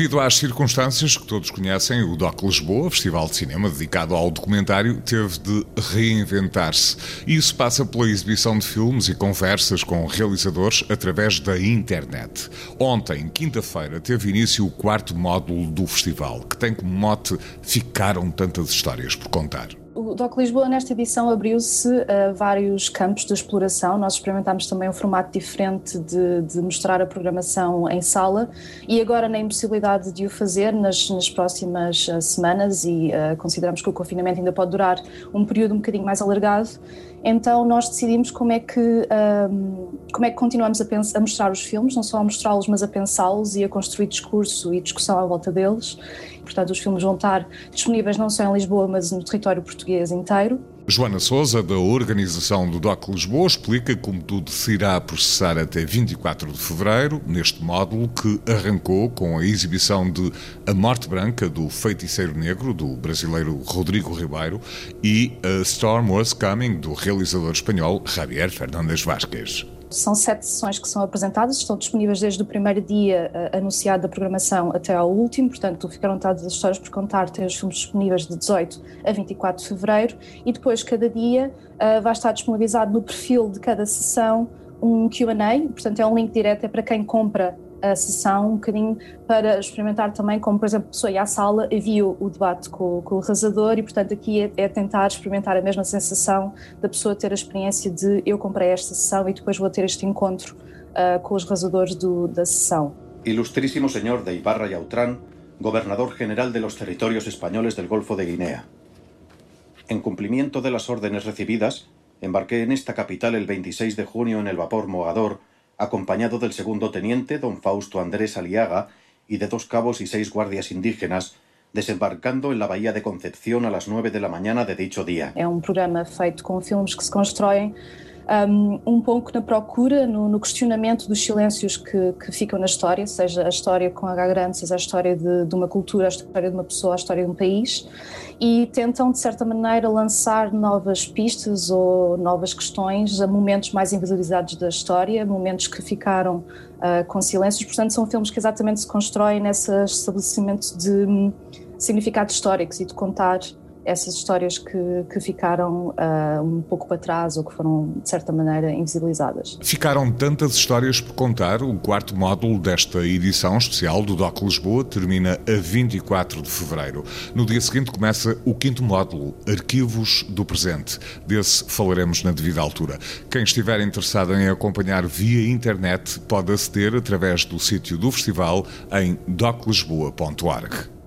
Devido às circunstâncias que todos conhecem, o DOC Lisboa, festival de cinema dedicado ao documentário, teve de reinventar-se. Isso passa pela exibição de filmes e conversas com realizadores através da internet. Ontem, quinta-feira, teve início o quarto módulo do festival, que tem como mote Ficaram tantas histórias por contar. O DOC Lisboa, nesta edição, abriu-se a vários campos de exploração. Nós experimentámos também um formato diferente de, de, mostrar a programação em sala e agora, na impossibilidade de o fazer nas, nas próximas eh, semanas, e uh, consideramos que o confinamento ainda pode durar um período um bocadinho mais alargado, então nós decidimos como é que, um, como é que continuamos a, pensar, a mostrar os filmes, não só a mostrá-los, mas a pensá-los e a construir discurso e discussão à volta deles. Portanto, os filmes vão estar disponíveis não só em Lisboa, mas no território português inteiro. Joana Souza, da organização do DOC Lisboa, explica como tudo se irá processar até 24 de fevereiro, neste módulo que arrancou com a exibição de A Morte Branca, do Feiticeiro Negro, do brasileiro Rodrigo Ribeiro, e A Storm Was Coming, do realizador espanhol Javier Fernández Vázquez. São sete sessões que são apresentadas, estão disponíveis desde o primeiro dia uh, anunciado da programação até ao último, portanto, ficaram todas as histórias por contar, tem os filmes disponíveis de 18 a 24 de fevereiro e depois, cada dia, uh, vai estar disponibilizado no perfil de cada sessão um QA, portanto, é um link direto é para quem compra a sessão um bocadinho para experimentar também, como por exemplo, a pessoa ia à sala e viu o debate com, com o arrasador e portanto aqui é, é, tentar experimentar a mesma sensação da pessoa ter a experiência de eu comprei esta sessão e depois vou ter este encontro uh, com os arrasadores do, da sessão. Ilustríssimo Senhor de Ibarra e Autran, Gobernador General de los Territorios Españoles del Golfo de Guinea. En cumplimiento de las órdenes recibidas, embarqué en esta capital el 26 de junio en el vapor Mogador acompañado del segundo teniente, don Fausto Andrés Aliaga, y de dos cabos y seis guardias indígenas, desembarcando en la Bahía de Concepción a las 9 de la mañana de dicho día. É um programa feito com filmes que se constroem um, um pouco na procura, no, no questionamento dos silêncios que, que, ficam na história, seja a história com H grande, seja a história de, de, uma cultura, a história de uma pessoa, a história de um país, e tentam, de certa maneira, lançar novas pistas ou novas questões a momentos mais invisibilizados da história, momentos que ficaram uh, com silêncios. Portanto, são filmes que exatamente se constroem nesse estabelecimento de um, significados históricos e de contar essas histórias que, que ficaram uh, um pouco para trás ou que foram, de certa maneira, invisibilizadas. Ficaram tantas histórias por contar. O quarto módulo desta edição especial do DOC Lisboa termina a 24 de fevereiro. No dia seguinte começa o quinto módulo, Arquivos do Presente. Desse falaremos na devida altura. Quem estiver interessado em acompanhar via internet pode aceder através do sítio do festival em doclisboa.org.